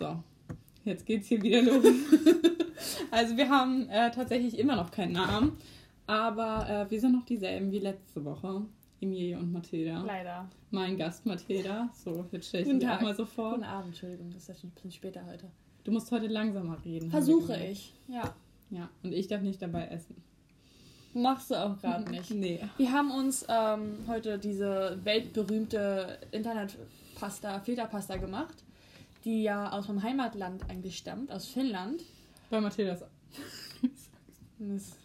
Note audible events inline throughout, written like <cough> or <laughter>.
So, jetzt geht's hier wieder los. <laughs> also wir haben äh, tatsächlich immer noch keinen Namen, aber äh, wir sind noch dieselben wie letzte Woche. Emilie und Mathilda. Leider. Mein Gast Mathilda. So, jetzt stelle ich Guten auch Tag. mal so vor. Guten Abend, Entschuldigung, das ist ja schon ein bisschen später heute. Du musst heute langsamer reden. Versuche ich. Ja. Ja, und ich darf nicht dabei essen. Machst du auch gerade <laughs> nicht. Nee. Wir haben uns ähm, heute diese weltberühmte Internetpasta, Filterpasta gemacht, die ja aus meinem Heimatland eigentlich stammt, aus Finnland. Bei Mathilda ist, <laughs>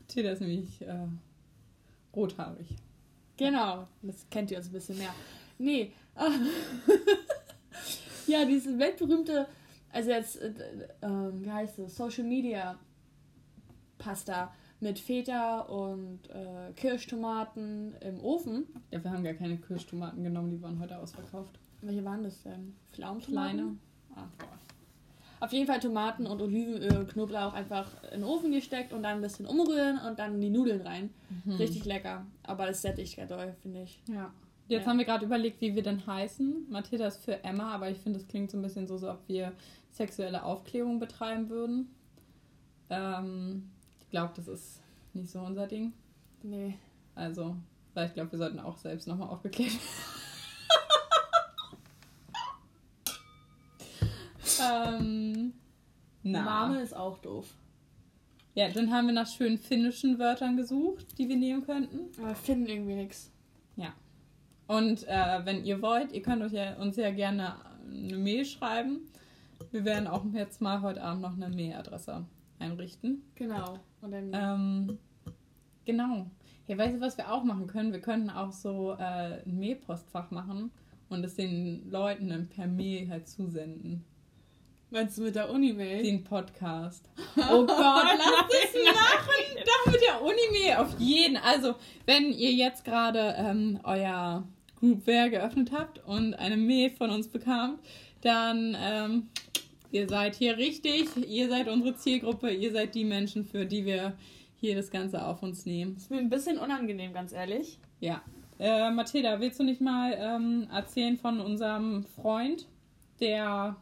Mathilda ist nämlich äh, rothaarig. Genau, das kennt ihr uns ein bisschen mehr. Nee. <laughs> ja, diese weltberühmte, also jetzt, äh, ähm, wie heißt es, Social Media Pasta mit Feta und äh, Kirschtomaten im Ofen. Ja, wir haben gar keine Kirschtomaten genommen, die waren heute ausverkauft. Welche waren das denn? Pflaumentomaten? Kleine. Ah, Auf jeden Fall Tomaten und Olivenöl, Knoblauch einfach in den Ofen gesteckt und dann ein bisschen umrühren und dann die Nudeln rein. Mhm. Richtig lecker. Aber es sättigt ja doll, finde ich. Ja. Jetzt Ja. haben wir gerade überlegt, wie wir denn heißen. Mathilda ist für Emma, aber ich finde, es klingt so ein bisschen so, so, ob wir sexuelle Aufklärung betreiben würden. Ähm, ich glaube, das ist nicht so unser Ding. Nee. Also, weil ich glaube, wir sollten auch selbst nochmal aufgeklärt werden. Na. Name ist auch doof. Ja, dann haben wir nach schönen finnischen Wörtern gesucht, die wir nehmen könnten. Aber finden irgendwie nichts. Und äh, wenn ihr wollt, ihr könnt euch ja, uns ja gerne eine Mail schreiben. Wir werden auch jetzt mal heute Abend noch eine Mailadresse einrichten. Genau. Und dann Ähm, genau. Ja, weißt du, was wir auch machen können? Wir könnten auch so äh, ein Mailpostfach machen und es den Leuten dann per Mail halt zusenden. Meinst du mit der Uni-Mail? Den Podcast. Oh Gott, <laughs> lass es machen! Doch mit der Uni-Mail auf jeden. Also, wenn ihr jetzt gerade ähm, euer Groupware geöffnet habt und eine Mail von uns bekamt, dann ähm, ihr seid hier richtig. Ihr seid unsere Zielgruppe. Ihr seid die Menschen, für die wir hier das Ganze auf uns nehmen. ist mir ein bisschen unangenehm, ganz ehrlich. Ja. Äh, Mathilda, willst du nicht mal ähm, erzählen von unserem Freund, der.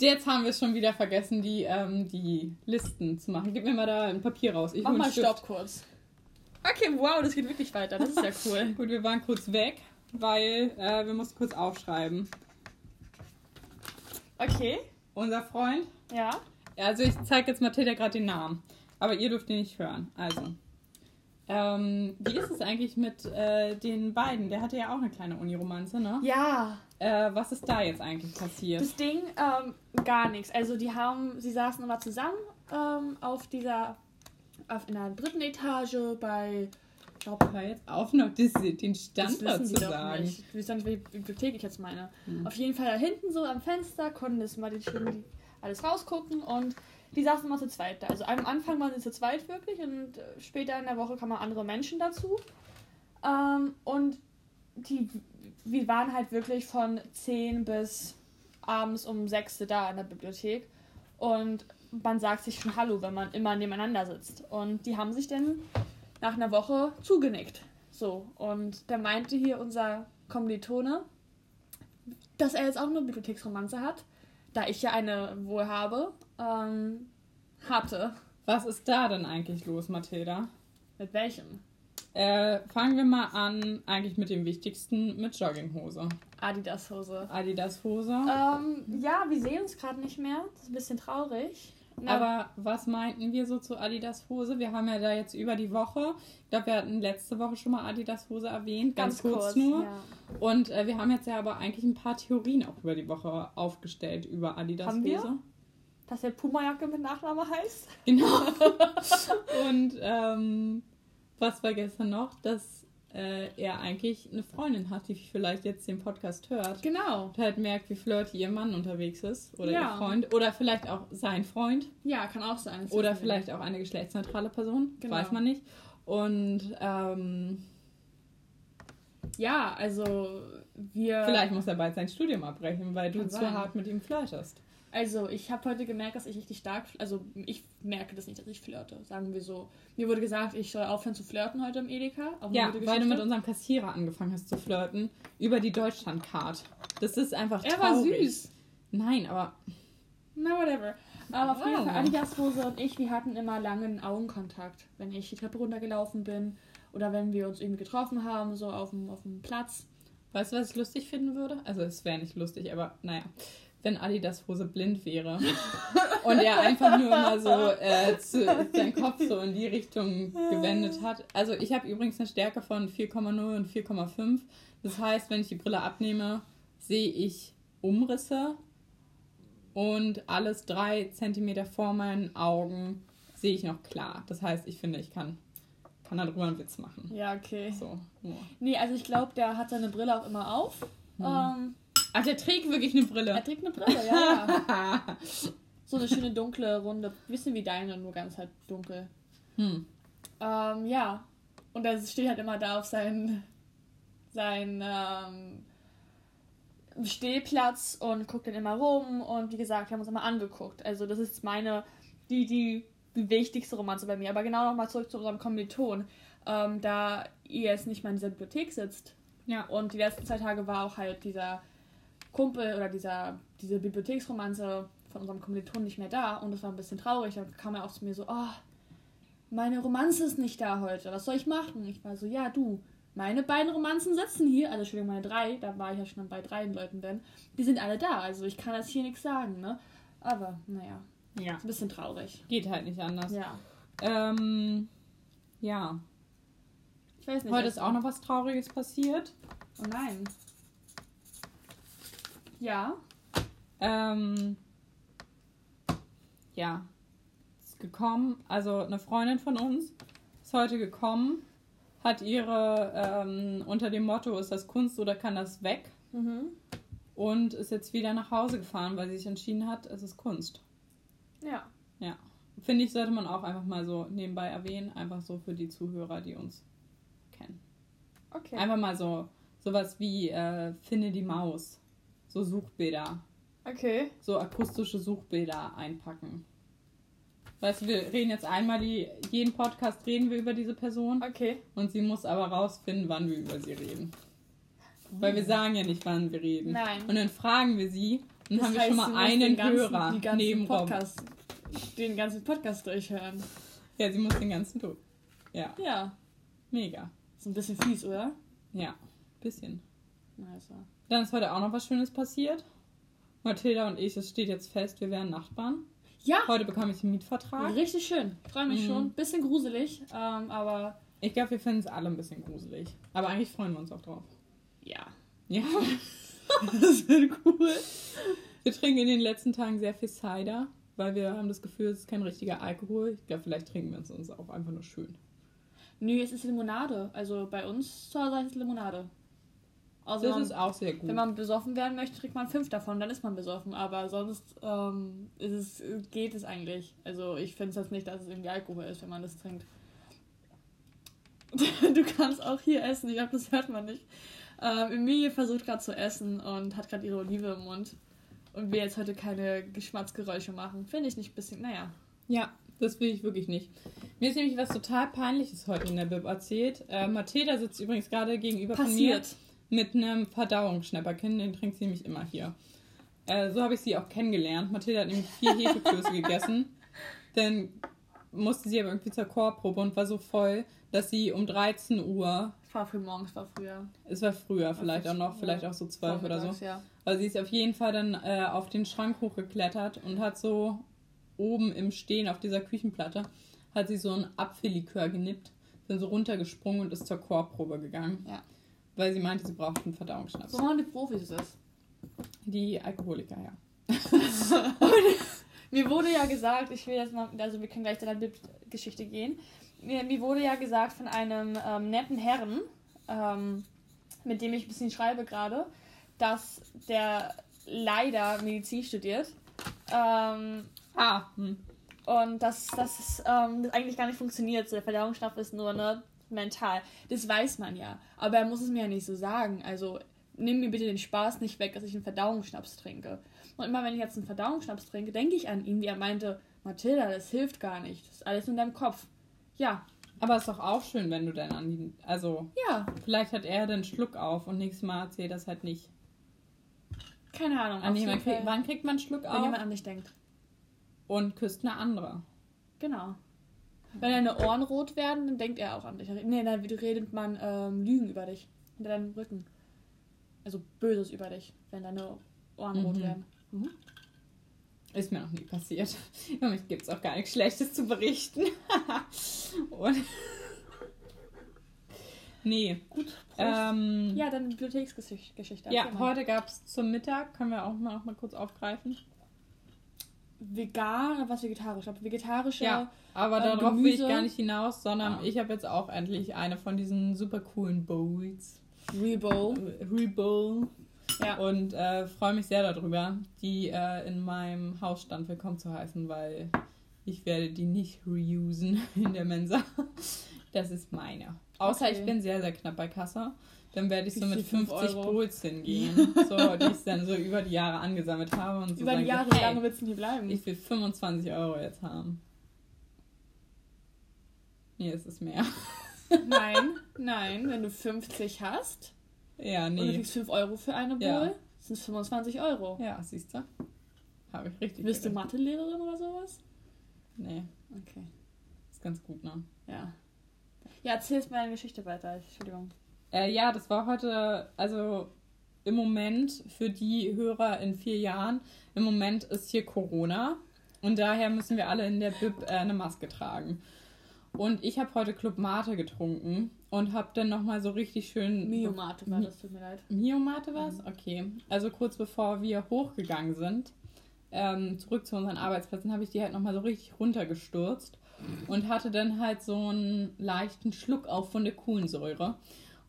Jetzt haben wir es schon wieder vergessen, die, ähm, die Listen zu machen. Gib mir mal da ein Papier raus. Ich Mach mal. Stopp kurz. Okay, wow, das geht wirklich weiter. Das ist ja cool. <laughs> Gut, wir waren kurz weg, weil äh, wir mussten kurz aufschreiben. Okay, Unser Freund. ja. Ja, Also ich zeige jetzt Mathilda gerade den Namen. Aber ihr dürft ihn nicht hören. Also. Ähm, wie ist es eigentlich mit äh, den beiden? Der hatte ja auch eine kleine Uniromanze, ne? Ja, Äh, was ist da jetzt eigentlich passiert? das Ding, ähm, gar nichts. Also die haben, sie saßen immer zusammen ähm, auf dieser, auf in der dritten Etage bei, ich glaube, Hör jetzt auf, noch das, den Standort zu sagen. nicht. Ich weiß nicht, welche Bibliothek ich jetzt meine. Hm. Auf jeden Fall da hinten so am Fenster konnten das mal die, alles rausgucken und die saßen immer zu zweit da. Also am Anfang waren sie zu zweit wirklich und äh, später in der Woche kamen andere Menschen dazu. Ähm, und die, wir waren halt wirklich von 10 bis abends um 6 da in der Bibliothek. Und man sagt sich schon Hallo, wenn man immer nebeneinander sitzt. Und die haben sich dann nach einer Woche zugenickt. So, und da meinte hier unser Kommilitone, dass er jetzt auch eine Bibliotheksromanze hat, da ich ja eine wohl habe, ähm, hatte. Was ist da denn eigentlich los, Mathilda? Mit welchem? Äh, fangen wir mal an, eigentlich mit dem Wichtigsten, mit Jogginghose. Adidas-Hose. Adidas-Hose. Ähm, ja, wir sehen uns gerade nicht mehr. Das ist ein bisschen traurig. Na, Aber was meinten wir so zu Adidas-Hose? Wir haben ja da jetzt über die Woche, ich glaube, wir hatten letzte Woche schon mal Adidas-Hose erwähnt, ganz, kurz, nur. Ja. Und äh, wir haben jetzt ja aber eigentlich ein paar Theorien auch über die Woche aufgestellt über Adidas-Hose. Haben wir? Dass der Puma-Jacke mit Nachname heißt? Genau. <laughs> Und ähm, was war gestern noch? Dass äh, er eigentlich eine Freundin hat, die vielleicht jetzt den Podcast hört. Genau. Und halt merkt, wie flirty ihr Mann unterwegs ist. Oder Ja. ihr Freund. Oder vielleicht auch sein Freund. Ja, kann auch sein. Oder vielleicht auch eine geschlechtsneutrale Person. Genau. Weiß man nicht. Und ähm. Ja, also wir. vielleicht muss er bald sein Studium abbrechen, weil du Kann zu sein. hart mit ihm flirtest. Also, ich habe heute gemerkt, dass ich richtig stark. Also, ich merke das nicht, dass ich flirte, sagen wir so. Mir wurde gesagt, ich soll aufhören zu flirten heute im Edeka. Ja, weil du mit unserem Kassierer angefangen hast zu flirten über die Deutschlandcard. Das ist einfach Er war traurig. süß. Nein, aber Na, whatever. Aber auf jeden. Fall, Adidas Hose und ich, wir hatten immer langen Augenkontakt. Wenn ich die Treppe runtergelaufen bin oder wenn wir uns irgendwie getroffen haben, so auf dem, auf dem Platz. weißt du, was ich lustig finden würde? Also es wäre nicht lustig, aber naja. Wenn Adidas Hose blind wäre und er einfach nur immer so äh, zu, seinen Kopf so in die Richtung gewendet hat. Also ich habe übrigens eine Stärke von 4,0 und 4,5. Das heißt, wenn ich die Brille abnehme, sehe ich Umrisse und alles drei Zentimeter vor meinen Augen sehe ich noch klar. Das heißt, ich finde, ich kann, kann darüber einen Witz machen. Ja, okay. So. nur. Nee, also ich glaube, der hat seine Brille auch immer auf. Ähm, Ach, der trägt wirklich eine er Brille. trägt eine Brille, ja, ja. <laughs> So eine schöne dunkle, runde, bisschen wie deine, nur ganz halt dunkel. hm. Ähm, ja. Und er steht halt immer da auf seinen, seinen ähm, Stehplatz und guckt dann immer rum. Und wie gesagt, wir haben uns immer angeguckt. Also das ist meine, die, die, die wichtigste Romanze bei mir. Aber genau nochmal zurück zu unserem Kommiliton. Ähm, da ihr jetzt nicht mal in dieser Bibliothek sitzt. Ja. Und die letzten zwei Tage war auch halt dieser Kumpel oder dieser, diese Bibliotheksromanze von unserem Kommiliton nicht mehr da. Und das war ein bisschen traurig. Dann kam er auch zu mir so, oh, meine Romanze ist nicht da heute. Was soll ich machen? Ich war so, ja, du, meine beiden Romanzen sitzen hier, also Entschuldigung, meine drei, da war ich ja schon bei drei Leuten denn, die sind alle da. Also ich kann das hier nichts sagen, ne? Aber, naja, Ja. ist ein bisschen traurig. Geht halt nicht anders. Ja. Ähm, ja. Ich weiß nicht. Heute ist auch noch was Trauriges passiert. Oh nein. Ja. Ähm, ja. Ist gekommen. Also eine Freundin von uns ist heute gekommen, hat ihre ähm, unter dem Motto, ist das Kunst oder kann das weg? Mhm. Und ist jetzt wieder nach Hause gefahren, weil sie sich entschieden hat, es ist Kunst. Ja. Ja. Finde ich, sollte man auch einfach mal so nebenbei erwähnen, einfach so für die Zuhörer, die uns kennen. Okay. Einfach mal so sowas wie äh, Finde die Maus. So Suchbilder. Okay. So akustische Suchbilder einpacken. Weißt du, wir reden jetzt einmal die, jeden Podcast reden wir über diese Person Okay. und sie muss aber rausfinden, wann wir über sie reden. Weil wir sagen ja nicht, wann wir reden. Nein. Und dann fragen wir sie und Das haben wir heißt, schon du mal einen ganzen, Hörer die ganzen neben. Podcast, den ganzen Podcast durchhören. Ja, sie muss den ganzen durch. Ja, Ja. mega. Ist ein bisschen fies, oder? Ja, bisschen. Also. Dann ist heute auch noch was Schönes passiert. Mathilda und ich, es steht jetzt fest, wir werden Nachbarn. Ja. Heute bekomme ich den Mietvertrag. Richtig schön. Freue mich Mhm. schon. Bisschen gruselig, ähm, aber Ich glaube, wir finden es alle ein bisschen gruselig. Aber eigentlich freuen wir uns auch drauf. ja. Ja, <laughs> das wird cool. Wir trinken in den letzten Tagen sehr viel Cider, weil wir haben das Gefühl, es ist kein richtiger Alkohol. Ich glaube, vielleicht trinken wir es uns auch einfach nur schön. Nö, es ist Limonade. Also bei uns zu Hause ist es Limonade. Also Das man, ist auch sehr gut. wenn man besoffen werden möchte, kriegt man fünf davon, dann ist man besoffen. Aber sonst ähm, es, geht es eigentlich. Also ich finde es jetzt nicht, dass es irgendwie Alkohol ist, wenn man das trinkt. <laughs> Du kannst auch hier essen, ich glaube, das hört man nicht. Ähm, Emilie versucht gerade zu essen und hat gerade ihre Olive im Mund. Und will jetzt heute keine Geschmacksgeräusche machen. Finde ich nicht ein bisschen, naja. Ja, das will ich wirklich nicht. Mir ist nämlich was total Peinliches heute in der Bib erzählt. Äh, Mathilda sitzt übrigens gerade gegenüber Passiert. von mir mit einem Verdauungsschnäpperchen. Den trinkt sie nämlich immer hier. Äh, so habe ich sie auch kennengelernt. Mathilda hat nämlich vier Hefeklöße gegessen. <laughs> Dann musste sie aber irgendwie zur Chorprobe und war so voll, dass sie um 13 Uhr, Es war früh morgens, war früher. es war früher vielleicht auch noch, vielleicht auch so 12 oder so, Ja. aber sie ist auf jeden Fall dann äh, auf den Schrank hochgeklettert und hat so oben im Stehen auf dieser Küchenplatte, hat sie so ein Apfellikör genippt, dann so runtergesprungen und ist zur Chorprobe gegangen. Ja. Weil sie meinte, sie braucht einen Verdauungsschnaps. So machen die Profis es. Die Alkoholiker, ja. <laughs> <laughs> Mir wurde ja gesagt, ich will jetzt mal, also wir können gleich zu der Geschichte gehen. Mir, mir wurde ja gesagt von einem ähm, netten Herrn, ähm, mit dem ich ein bisschen schreibe gerade, dass der leider Medizin studiert. Ähm, Ah, hm. und dass, dass es ähm, das eigentlich gar nicht funktioniert. Der Verdauungsschnaps ist nur ne, mental. Das weiß man ja. Aber er muss es mir ja nicht so sagen. Also, nimm mir bitte den Spaß nicht weg, dass ich einen Verdauungsschnaps trinke. Und immer wenn ich jetzt einen Verdauungsschnaps trinke, denke ich an ihn, wie er meinte, Mathilda, das hilft gar nicht. Das ist alles in deinem Kopf. Ja. Aber ist doch auch schön, wenn du dann an ihn. Also. Ja. Vielleicht hat er den Schluck auf und nächstes Mal erzählt das halt nicht. Keine Ahnung. An jemand krieg, wann kriegt man einen Schluck wenn auf? jemand an dich denkt. Und küsst eine andere. Genau. Wenn deine Ohren rot werden, dann denkt er auch an dich. Nee, dann redet man ähm, Lügen über dich. Hinter deinem Rücken. Also Böses über dich, wenn deine Ohren rot Mhm. werden. Ist mir noch nie passiert. <laughs> Über mich gibt es auch gar nichts Schlechtes zu berichten. <laughs> und <laughs> nee. Gut. Ähm, ja, dann Bibliotheksgeschichte. Geschichte. ja, heute gab es zum Mittag, können wir auch mal, auch mal kurz aufgreifen. Vegan oder was vegetarisch? Ich glaube, vegetarische. Ja, aber ähm, darauf will ich Gemüse. gar nicht hinaus, sondern Ah. ich habe jetzt auch endlich eine von diesen super coolen Bowls. Rebo. Rebowl. Ja. Und äh, freue mich sehr darüber, die äh, in meinem Hausstand willkommen zu heißen, weil ich werde die nicht reusen <laughs> in der Mensa. Das ist meine. Außer Okay. ich bin sehr, sehr knapp bei Kassa. Dann werde ich so mit viel? Fünf 50 Euro? Hingehen, <laughs> so, die ich dann so über die Jahre angesammelt habe. Und so Über die Jahre, so, wie lange willst du denn hier bleiben? ich will 25 Euro jetzt haben. Nee, es ist mehr. <laughs> Nein, nein, wenn du 50 hast Ja, und du nee. kriegst 5 Euro für eine Bowl, Ja. sind es 25 Euro. Ja, siehst du? Habe ich richtig Bist du gerechnet. Mathelehrerin oder sowas? Nee, Okay. ist ganz gut, ne? Ja. Ja, erzähl jetzt mal deine Geschichte weiter. Entschuldigung. Äh, ja, das war heute, also im Moment für die Hörer in vier Jahren, im Moment ist hier Corona und daher müssen wir alle in der Bib äh, eine Maske tragen. Und ich habe heute Club Mate getrunken und habe dann nochmal so richtig schön... Miomate war das, tut mir leid. Mio-Mate was? Okay. Also kurz bevor wir hochgegangen sind, ähm, zurück zu unseren Arbeitsplätzen, habe ich die halt nochmal so richtig runtergestürzt und hatte dann halt so einen leichten Schluck auf von der Kohlensäure.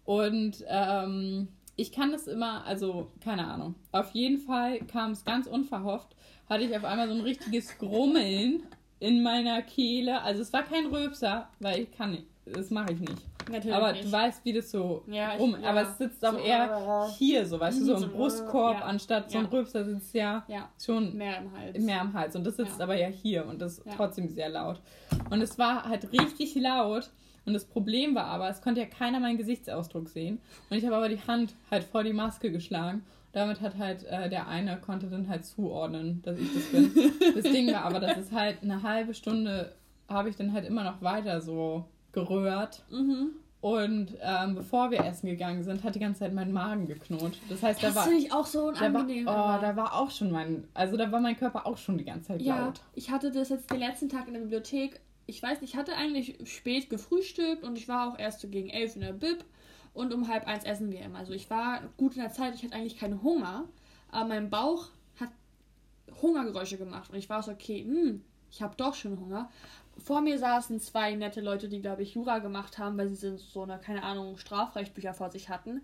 Und ähm, ich kann das immer, also keine Ahnung. Auf jeden Fall kam es ganz unverhofft, hatte ich auf einmal so ein richtiges Grummeln in meiner Kehle. Also es war kein Röpser, weil ich kann nicht, das mache ich nicht. Natürlich Aber nicht. du weißt, wie das so Ja, ich- rum. ja. Aber es sitzt auch So, eher äh, hier, so weißt du, so so, im Brustkorb, ja. anstatt so ein Ja. Rülpser sitzt ja ja, schon mehr im Hals. mehr am Hals. Und das sitzt aber ja hier und das ist trotzdem sehr laut. Und es war halt richtig laut. Und das Problem war aber, es konnte ja keiner meinen Gesichtsausdruck sehen. Und ich habe aber die Hand halt vor die Maske geschlagen. Damit hat halt äh, der eine konnte dann halt zuordnen, dass ich das bin. das Ding war aber, dass es halt eine halbe Stunde habe ich dann halt immer noch weiter so gerührt. Mhm. Und ähm, bevor wir essen gegangen sind, hat die ganze Zeit mein Magen geknurrt. Das heißt, da Das war, finde ich auch so da war, unangenehm. oh, da war auch schon mein, also da war mein Körper auch schon die ganze Zeit Ja, laut. ich hatte das jetzt den letzten Tag in der Bibliothek. Ich weiß nicht, ich hatte eigentlich spät gefrühstückt und ich war auch erst so gegen elf in der Bib und um halb eins essen wir immer. Also ich war gut in der Zeit, ich hatte eigentlich keinen Hunger, aber mein Bauch hat Hungergeräusche gemacht und ich war so, okay, hm, ich habe doch schon Hunger. Vor mir saßen zwei nette Leute, die, glaube ich, Jura gemacht haben, weil sie so eine, keine Ahnung, Strafrechtbücher vor sich hatten.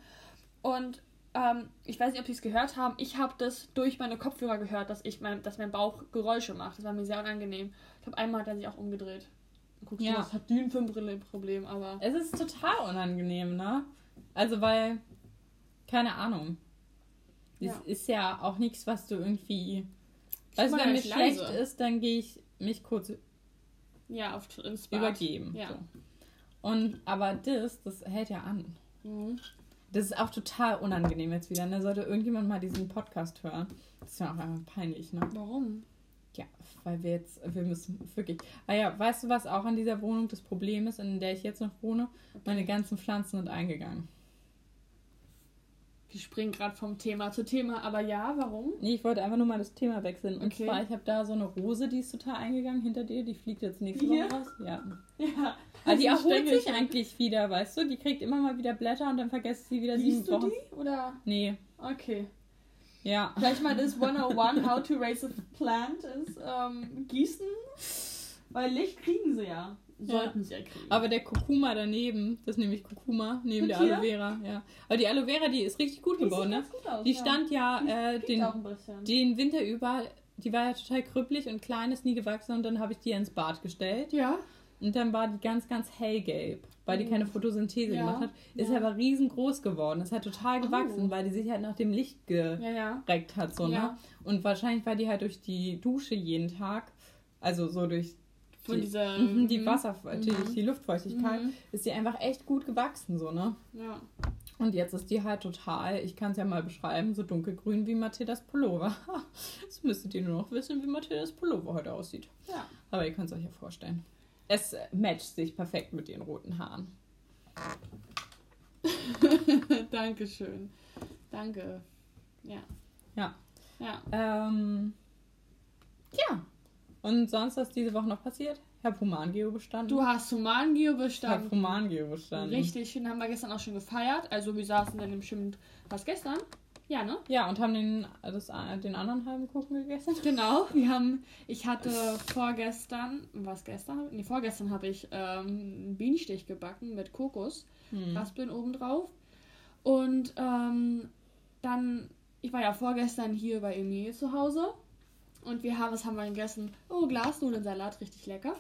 Und ähm, ich weiß nicht, ob sie es gehört haben. Ich habe das durch meine Kopfhörer gehört, dass, ich mein, dass mein Bauch Geräusche macht. Das war mir sehr unangenehm. Ich glaube, einmal hat er sich auch umgedreht. Guckst Ja. du, was hat die für ein Problem, aber. Es ist total unangenehm, ne? Also weil, keine Ahnung. Es Ja. ist ja auch nichts, was du irgendwie. Also war wenn mir schlecht leise. ist, dann gehe ich mich kurz Ja, auf, übergeben. Ja. So. Und aber das, das hält ja an. Mhm. Das ist auch total unangenehm jetzt wieder. Ne? Sollte irgendjemand mal diesen Podcast hören. Das ist ja auch einfach peinlich, ne? Warum? Ja, weil wir jetzt, wir müssen wirklich. Ah ja, weißt du, was auch an dieser Wohnung das Problem ist, in der ich jetzt noch wohne? Meine ganzen Pflanzen sind eingegangen. Wir springen gerade vom Thema zu Thema, aber ja, warum? Nee, ich wollte einfach nur mal das Thema wechseln. Und Okay. zwar, ich habe da so eine Rose, die ist total eingegangen hinter dir. Die fliegt jetzt nächste? Woche raus. Ja. Ja. Aber die erholt sich eigentlich wieder, weißt du? Die kriegt immer mal wieder Blätter und dann vergisst sie wieder Siehst sieben du Wochen. die? Oder? Nee, Okay. ja. Gleich mal das <laughs> 101, how to raise a plant, ist ähm, gießen. Weil Licht kriegen sie ja. Sollten sie ja kriegen. Aber der Kurkuma daneben, das ist nämlich Kurkuma, neben der? Aloe Vera, ja. Aber die Aloe Vera, die ist richtig gut Die geworden, ne? ganz gut aus, Die ja. stand ja äh, den, den Winter über, die war ja total krüppelig und klein, ist nie gewachsen und dann habe ich die ins Bad gestellt. ja. Und dann war die ganz, ganz hellgelb, weil die keine Photosynthese Ja, gemacht hat. Ist ja. aber riesengroß geworden. Ist halt total gewachsen, Oh. weil die sich halt nach dem Licht ja. gereckt hat. So, Ja. ne? Und wahrscheinlich war die halt durch die Dusche jeden Tag, also so durch Von die, dieser. mhm, die mhm. Wasser, die, Mhm. die Luftfeuchtigkeit, Mhm. ist die einfach echt gut gewachsen, so, ne? Ja. Und jetzt ist die halt total, ich kann es ja mal beschreiben, so dunkelgrün wie Mathildas Pullover. <laughs> Jetzt müsstet ihr nur noch wissen, wie Mathildas Pullover heute aussieht. Ja. Aber ihr könnt es euch ja vorstellen. Es äh, matcht sich perfekt mit den roten Haaren. <laughs> Dankeschön. Danke. Ja. Ja. Ja. Ähm, ja. Und sonst, was diese Woche noch passiert? Ich habe Humangeo bestanden. Du hast Humangeo ich habe bestanden. Humangeo bestanden. Richtig schön, haben wir gestern auch schon gefeiert. Also wir saßen dann im Schwimmen. Was gestern? Ja, ne? Ja, und haben den, das, den anderen halben Kuchen gegessen. Genau. <laughs> Wir haben, ich hatte vorgestern, was gestern? Nee, vorgestern habe ich ähm, einen Bienenstich gebacken mit Kokos. Hm. Raspeln obendrauf. Und ähm, dann, ich war ja vorgestern hier bei Emilie zu Hause und wir haben, was haben wir gegessen? Oh, Glasnudelsalat, richtig lecker.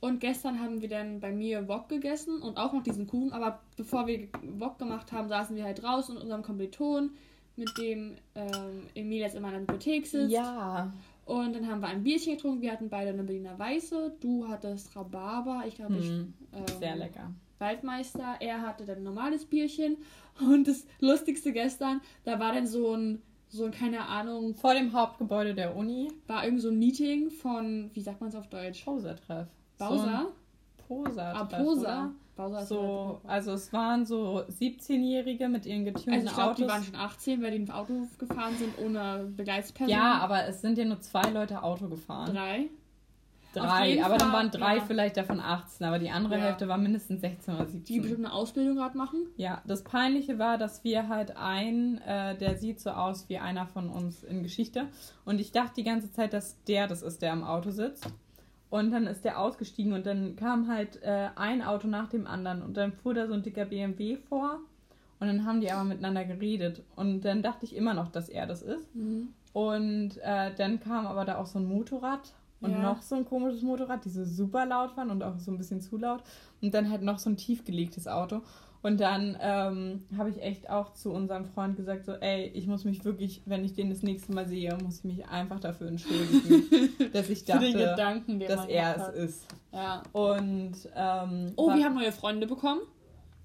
Und gestern haben wir dann bei mir Wok gegessen und auch noch diesen Kuchen. Aber bevor wir Wok gemacht haben, saßen wir halt draußen in unserem Kommiliton, mit dem ähm, Emilie jetzt immer in der Bibliothek sitzt. Ja. Und dann haben wir ein Bierchen getrunken. Wir hatten beide eine Berliner Weiße. Du hattest Rhabarber. Ich glaube, Hm. ich. Ähm, Sehr lecker. Waldmeister. Er hatte dann ein normales Bierchen. Und das Lustigste gestern, da war dann so ein, so ein, keine Ahnung, Vor dem Hauptgebäude der Uni. war irgend so ein Meeting von, wie sagt man es auf Deutsch? Poser-Treff. Bowser? Poser. ah, Poser. Bowser So, also es waren so 17-Jährige mit ihren getunten Also ich glaube, die waren schon 18, weil die im Auto gefahren sind ohne Begleitsperson. ja, aber es sind ja nur zwei Leute Auto gefahren. Drei. Drei, aber dann Fall, waren drei ja. vielleicht davon 18, aber die andere Ja. Hälfte war mindestens 16 oder Die 17. bestimmt eine Ausbildung gerade machen. Ja, das Peinliche war, dass wir halt einen, äh, der sieht so aus wie einer von uns in Geschichte. Und ich dachte die ganze Zeit, dass der das ist, der am Auto sitzt. Und dann ist der ausgestiegen und dann kam halt äh, ein Auto nach dem anderen und dann fuhr da so ein dicker BMW vor und dann haben die aber miteinander geredet. Und dann dachte ich immer noch, dass er das ist. Und äh, dann kam aber da auch so ein Motorrad und Ja. noch so ein komisches Motorrad, die so super laut waren und auch so ein bisschen zu laut. Und dann halt noch so ein tiefgelegtes Auto. Und dann ähm, habe ich echt auch zu unserem Freund gesagt, so, ey, ich muss mich wirklich, wenn ich den das nächste Mal sehe, muss ich mich einfach dafür entschuldigen, <laughs> dass ich dachte, Gedanken, den dass er es hat. ist. Ja. Und ähm, Oh, wir haben neue Freunde bekommen.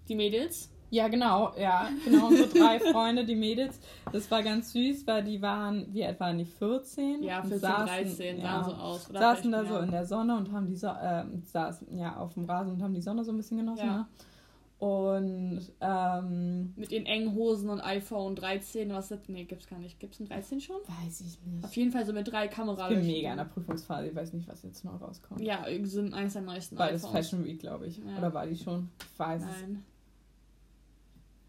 Die Mädels. Ja, genau, ja, genau, unsere drei <laughs> Freunde, die Mädels. Das war ganz süß, weil die waren, wie waren die, 14? Ja, Und 14, saßen, 13 ja, sahen so aus. Oder saßen da vielleicht so mehr. in der Sonne und haben die so ähm, saßen ja auf dem Rasen und haben die Sonne so ein bisschen genossen. Ja. Ne? Und ähm, Mit ihren engen Hosen und iPhone 13. Was das? Nee, gibt's gar nicht. Gibt's ein 13 schon? weiß ich nicht. Auf jeden Fall so mit drei Kameras. Ich bin mega in der Prüfungsphase, ich weiß nicht, was jetzt noch rauskommt. Ja, sind eins der neuesten Weil das. Fashion Week, glaube ich. Ja. Oder war die schon? Ich weiß es.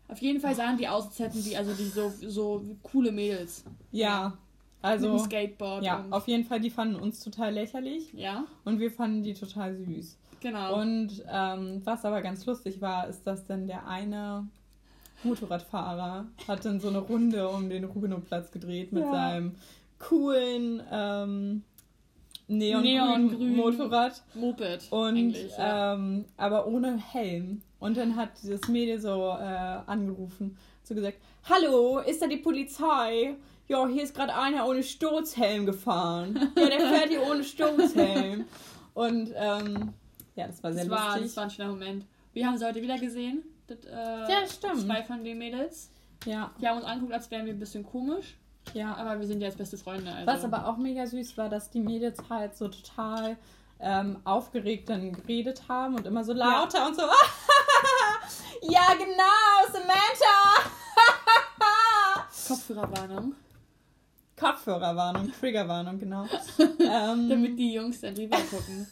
Auf jeden Fall sahen die aus, als hätten die, also die so, so coole Mädels. Ja, mit also dem Skateboard. ja, auf jeden Fall, die fanden uns total lächerlich ja, und wir fanden die total süß. genau. Und ähm, was aber ganz lustig war, ist, dass dann der eine Motorradfahrer hat dann so eine Runde um den Rubinoplatz gedreht mit Ja. seinem coolen ähm, neongrünen Neongrün. Motorrad Moped. und eigentlich, ja. ähm, aber ohne Helm. Und dann hat dieses Mädel so äh, angerufen, so gesagt, Hallo, ist da die Polizei? Ja, hier ist gerade einer ohne Sturzhelm gefahren. <laughs> Ja, der fährt hier ohne Sturzhelm. Und ähm, ja, das war sehr das, war, lustig. das war ein schöner Moment. Wir haben sie heute wieder gesehen. Das, äh, Ja, stimmt. Zwei von den Mädels. ja, Die haben uns angeguckt, als wären wir ein bisschen komisch. ja. Aber wir sind jetzt beste Freunde. Also. Was aber auch mega süß war, dass die Mädels halt so total ähm, aufgeregt dann geredet haben und immer so lauter und so. <laughs> ja, genau, Samantha! <laughs> Kopfhörerwarnung. Kopfhörerwarnung, Triggerwarnung, genau. <laughs> ähm, Damit die Jungs dann rüber gucken.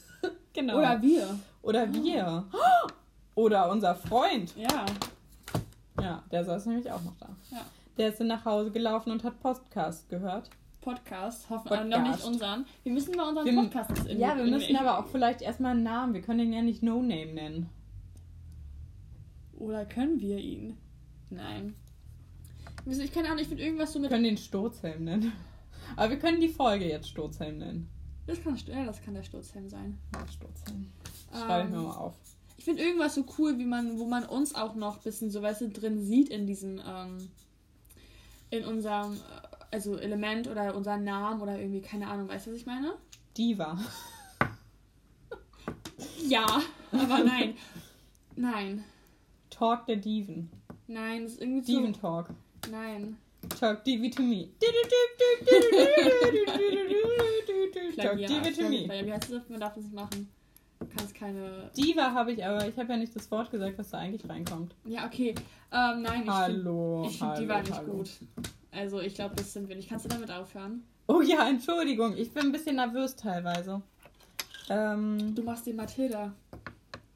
genau. Oder wir. Oder wir. <gasps> Oder unser Freund. Ja. Ja, der saß nämlich auch noch da. Ja. Der ist dann nach Hause gelaufen und hat Podcast gehört. Podcast. Hoffen äh, noch nicht unseren. Wir müssen mal unseren Podcast in Ja, wir müssen aber auch vielleicht erstmal einen Namen. Wir können den ja nicht No Name nennen. Oder können wir ihn? Nein. Wir Ich keine Ahnung, ich finde irgendwas so Wir mit. können den Sturzhelm nennen. Aber wir können die Folge jetzt Sturzhelm nennen. Das kann, ja, das kann der Sturzhelm sein. Ja, Sturzhelm. Schreibe ich mir Ähm, mal auf. Ich finde irgendwas so cool, wie man, wo man uns auch noch ein bisschen so weißt du, drin sieht in diesem, ähm, in unserem, äh, also Element oder unseren Namen oder irgendwie, keine Ahnung, weißt du, was ich meine? Diva. Ja, aber nein. Nein. Talk der Diven. Nein, das ist irgendwie Diven zu. Talk. Nein. Talk Divi to me. <laughs> Talk. Divi to me. Wie heißt das? Man darf das nicht machen. Du kannst keine. Diva habe ich, aber ich habe ja nicht das Wort gesagt, was da eigentlich reinkommt. Ja, okay. Ähm, nein, ich finde Hallo. ich find, hallo, die war nicht hallo. gut. Also, ich glaube, das sind wir nicht. Kannst du damit aufhören? Oh ja, Entschuldigung. Ich bin ein bisschen nervös teilweise. Ähm, Du machst die Mathilda.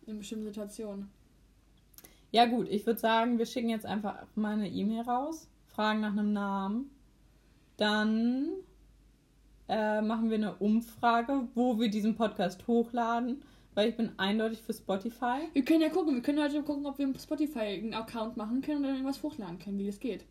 In bestimmten Situationen. Ja gut, ich würde sagen, wir schicken jetzt einfach mal eine E-Mail raus, fragen nach einem Namen. Dann äh, machen wir eine Umfrage, wo wir diesen Podcast hochladen, weil ich bin eindeutig für Spotify. Wir können ja gucken. Wir können heute gucken, ob wir einen Account machen können und dann irgendwas hochladen können, wie das geht.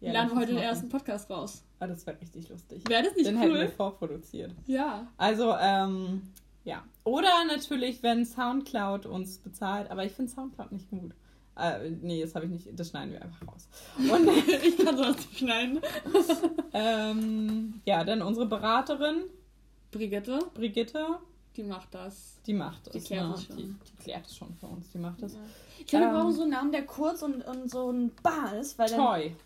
Ja, wir laden uns heute den ersten Podcast raus. Ah, das wäre richtig lustig. Wäre das nicht Den hätten wir cool? vorproduziert. Ja. Also, ähm, ja. Oder natürlich, wenn Soundcloud uns bezahlt, aber ich finde Soundcloud nicht gut. Äh, nee, das habe ich nicht, das schneiden wir einfach raus. Und <laughs> ich kann sowas nicht schneiden. <laughs> ähm, ja, dann unsere Beraterin, Brigitte, Brigitte, die macht das. die macht Die es. klärt ne? es schon. Die, die klärt es schon für uns, die macht es. Ich glaube, wir Ähm, brauchen so einen Namen, der kurz und, und so ein Bar ist, weil. Toy.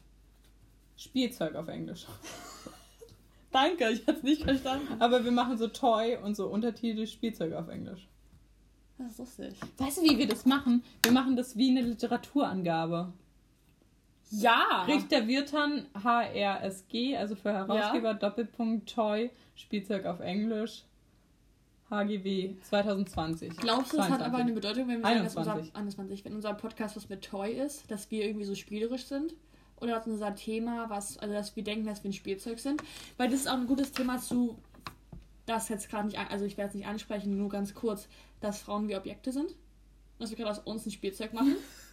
Spielzeug auf Englisch. <laughs> Danke, ich hab's nicht verstanden. Aber wir machen so Toy und so Untertitel Spielzeug auf Englisch. Das ist lustig. Weißt du, wie wir das machen? Wir machen das wie eine Literaturangabe. Ja! Richter Wirtan HRSG, also für Herausgeber, Doppelpunkt Toy, Spielzeug auf Englisch, HGW 2020. Glaubst du, das hat 22. aber eine Bedeutung, wenn wir sagen, dass 21. unser, 21, wenn unser Podcast was mit Toy ist, dass wir irgendwie so spielerisch sind? Oder dass unser Thema, was, also dass wir denken, dass wir ein Spielzeug sind? Weil das ist auch ein gutes Thema zu, das jetzt gerade nicht, also ich werde es nicht ansprechen, nur ganz kurz, dass Frauen wie Objekte sind. Dass wir gerade aus uns ein Spielzeug machen. <laughs>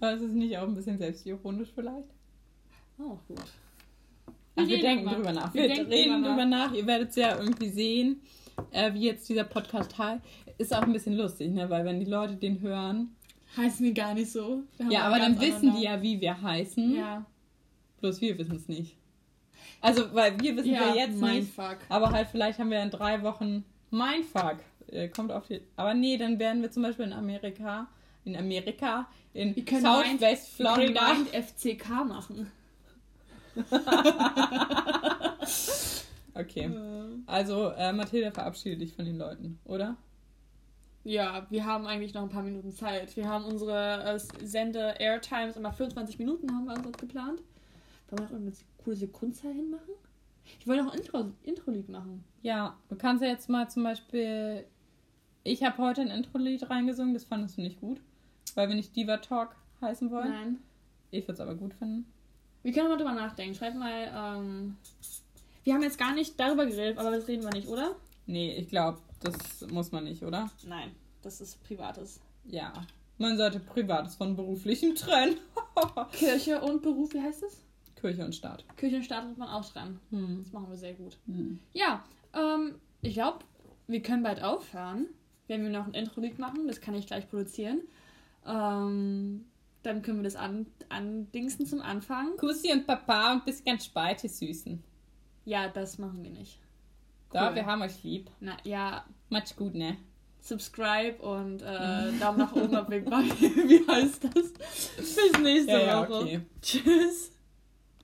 Aber ist es nicht auch ein bisschen selbstironisch vielleicht? Oh, gut. Ach, wir denken drüber. nach. Wir Wir, reden drüber drüber nach. Ihr werdet es ja irgendwie sehen, äh, wie jetzt dieser Podcast heißt. Ist auch ein bisschen lustig, ne? Weil wenn die Leute den hören. Heißen wir gar nicht so. Ja, aber dann wissen die ja, wie wir heißen. Ja. Bloß wir wissen es nicht. Also, weil wir wissen ja, wir jetzt mein nicht. Aber halt, vielleicht haben wir in drei Wochen Mindfuck. Äh, kommt auf die. Aber nee, dann werden wir zum Beispiel in Amerika, in Amerika, in Wir können Florida. Mind FCK machen. <laughs> Okay. Also, äh, Mathilda, verabschiede dich von den Leuten, oder? Ja, wir haben eigentlich noch ein paar Minuten Zeit. Wir haben unsere äh, Sende-Airtimes immer 25 Minuten haben wir uns geplant. Wollen wir noch eine coole Sekundzahl hinmachen? Ich wollte noch ein Intro- Intro-Lied machen. Ja, du kannst ja jetzt mal zum Beispiel. Ich habe heute ein Intro-Lied reingesungen, das fandest du nicht gut, weil wir nicht Diva Talk heißen wollen. Nein. Ich würde es aber gut finden. Wir können mal drüber nachdenken. Schreib mal, ähm... Wir haben jetzt gar nicht darüber geredet, aber das reden wir nicht, oder? Nee, ich glaube, das muss man nicht, oder? Nein, das ist Privates. Ja. Man sollte Privates von Beruflichem trennen. <laughs> Kirche und Beruf, wie heißt das? Kirche und Staat. Kirche und Staat muss man auch trennen. Hm. Das machen wir sehr gut. Hm. Ja, ähm, ich glaube, wir können bald aufhören, wenn wir noch ein Intro-Lied machen. Das kann ich gleich produzieren. Ähm, dann können wir das an, andingsen zum Anfang. Kussi und Papa und bis ganz die Süßen. Ja, das machen wir nicht. Da, Cool. wir haben euch lieb. Na ja, Macht's gut, ne? subscribe und äh, <laughs> Daumen nach oben auf. <laughs> Wie heißt das? Bis nächste Ja, ja, Woche. okay. Tschüss.